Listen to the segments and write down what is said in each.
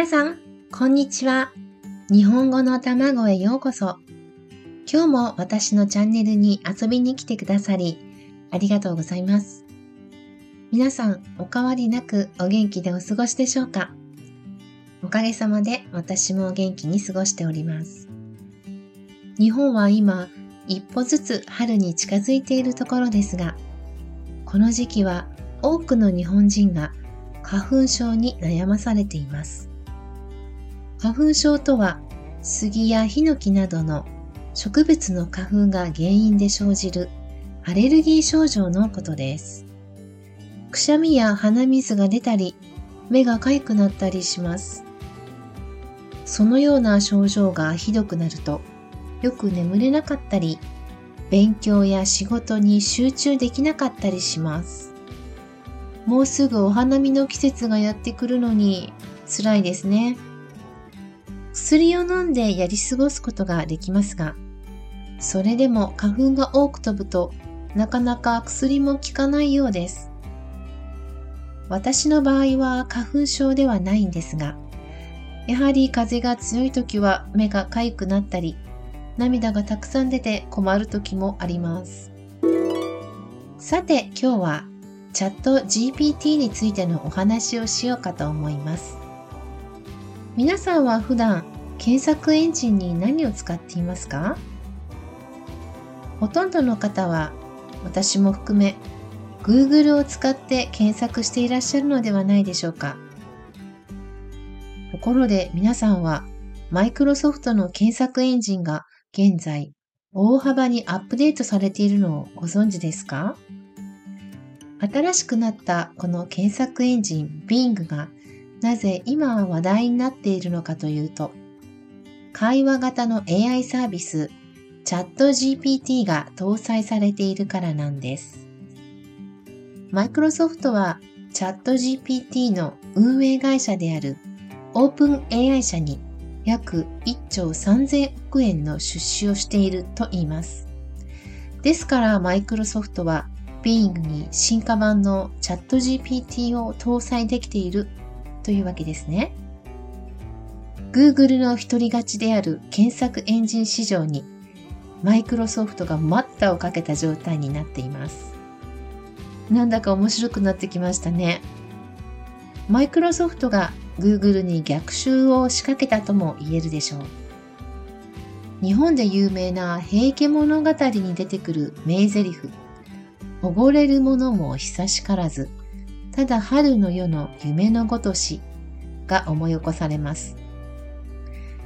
皆さん、こんにちは。日本語の卵へようこそ。今日も私のチャンネルに遊びに来てくださり、ありがとうございます。皆さん、お変わりなくお元気でお過ごしでしょうか？おかげさまで私もお元気に過ごしております。日本は今、一歩ずつ春に近づいているところですが、この時期は多くの日本人が花粉症に悩まされています。花粉症とは杉やヒノキなどの植物の花粉が原因で生じるアレルギー症状のことです。くしゃみや鼻水が出たり、目が痒くなったりします。そのような症状がひどくなると、よく眠れなかったり、勉強や仕事に集中できなかったりします。もうすぐお花見の季節がやってくるのに辛いですね。薬を飲んでやり過ごすことができますが、それでも花粉が多く飛ぶとなかなか薬も効かないようです。私の場合は花粉症ではないんですが、やはり風が強い時は目が痒くなったり、涙がたくさん出て困る時もあります。さて今日はチャット GPT についてのお話をしようかと思います。皆さんは普段検索エンジンに何を使っていますか？ほとんどの方は私も含め Google を使って検索していらっしゃるのではないでしょうか？ところで皆さんはマイクロソフトの検索エンジンが現在大幅にアップデートされているのをご存知ですか？新しくなったこの検索エンジン Bing がなぜ今話題になっているのかというと、会話型の AI サービスチャット GPT が搭載されているからなんです。マイクロソフトはチャット GPT の運営会社であるオープン AI 社に約1兆3000億円の出資をしていると言います。ですからマイクロソフトは Bing に進化版のチャット GPT を搭載できているというわけですね。Google の一人勝ちである検索エンジン市場にマイクロソフトが待ったをかけた状態になっています。なんだか面白くなってきましたね。マイクロソフトが Google に逆襲を仕掛けたとも言えるでしょう。日本で有名な平家物語に出てくる名台詞溺れる者も久しからず、ただ春の夜の夢のごとしが思い起こされます。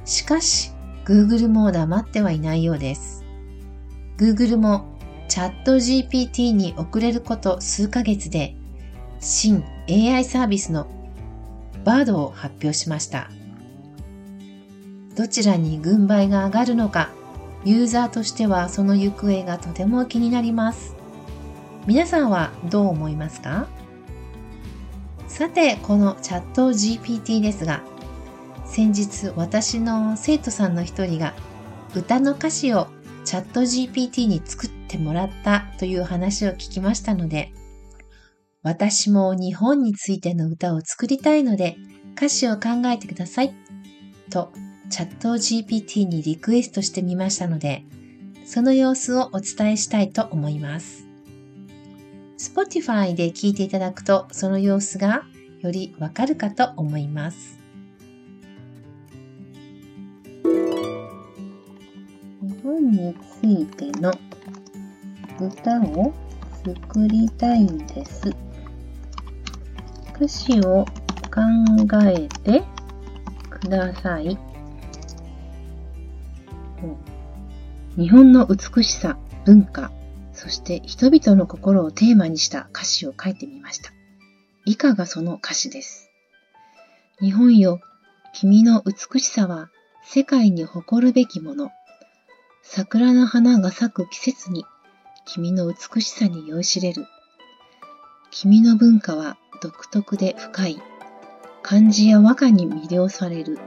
しかし、Google も黙ってはいないようです。Google もチャット GPT に遅れること数ヶ月で新 AI サービスの Bard を発表しました。どちらに軍配が上がるのか、ユーザーとしてはその行方がとても気になります。皆さんはどう思いますか？さて、このチャット GPT ですが、先日私の生徒さんの一人が歌の歌詞をチャット GPT に作ってもらったという話を聞きましたので、私も日本についての歌を作りたいので歌詞を考えてくださいとチャット GPT にリクエストしてみましたので、その様子をお伝えしたいと思います。Spotify で聞いていただくとその様子がよりわかるかと思います。本についての歌を作りたいんです。歌詞を考えてください。日本の美しさ、文化、そして人々の心をテーマにした歌詞を書いてみました。以下がその歌詞です。日本よ、君の美しさは世界に誇るべきもの。桜の花が咲く季節に君の美しさに酔いしれる。君の文化は独特で深い。漢字や和歌に魅了される。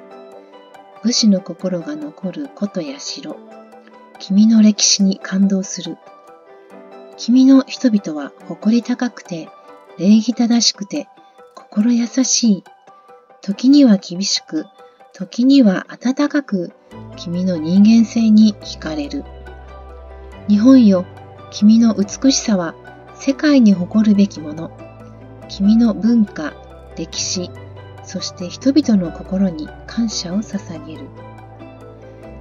武士の心が残る古都や城。君の歴史に感動する。君の人々は誇り高くて礼儀正しくて心優しい。時には厳しく、時には温かく、君の人間性に惹かれる。日本よ、君の美しさは世界に誇るべきもの。君の文化、歴史、そして人々の心に感謝を捧げる。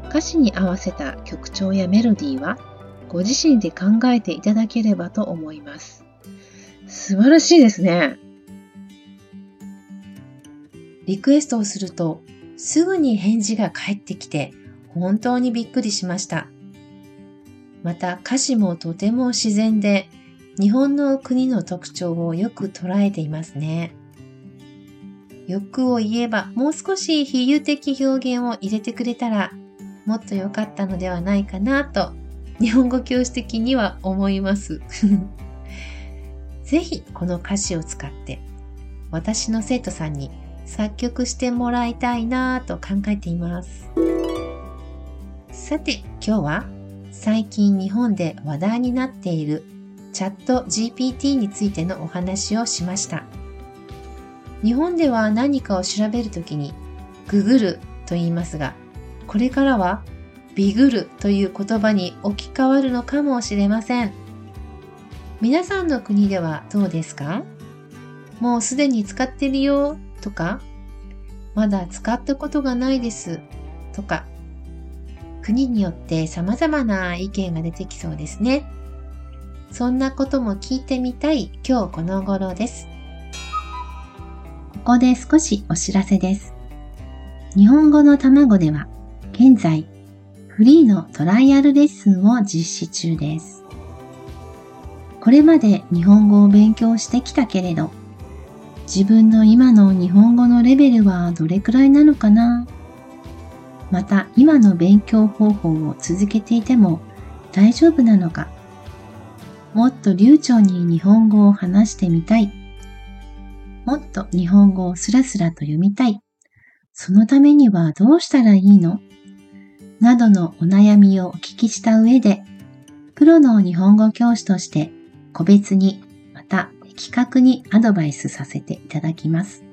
歌詞に合わせた曲調やメロディーはご自身で考えていただければと思います。素晴らしいですね。リクエストをするとすぐに返事が返ってきて本当にびっくりしました。また歌詞もとても自然で日本の国の特徴をよく捉えていますね。欲を言えばもう少し比喩的表現を入れてくれたらもっと良かったのではないかなと日本語教師的には思います。ぜひこの歌詞を使って私の生徒さんに作曲してもらいたいなと考えています。さて今日は最近日本で話題になっているチャット GPT についてのお話をしました。日本では何かを調べるときにググると言いますが、これからはビグるという言葉に置き換わるのかもしれません。皆さんの国ではどうですか？もうすでに使ってるよとか、まだ使ったことがないですとか、国によって様々な意見が出てきそうですね。そんなことも聞いてみたい今日この頃です。ここで少しお知らせです。日本語の卵では現在フリーのトライアルレッスンを実施中です。これまで日本語を勉強してきたけれど、自分の今の日本語のレベルはどれくらいなのかな？また今の勉強方法を続けていても大丈夫なのか？もっと流暢に日本語を話してみたい。もっと日本語をスラスラと読みたい。そのためにはどうしたらいいの？などのお悩みをお聞きした上で、プロの日本語教師として個別にまた的確にアドバイスさせていただきます。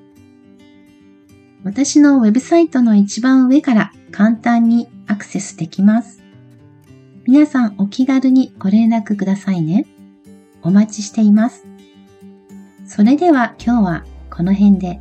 私のウェブサイトの一番上から簡単にアクセスできます。皆さんお気軽にご連絡くださいね。お待ちしています。それでは今日はこの辺で。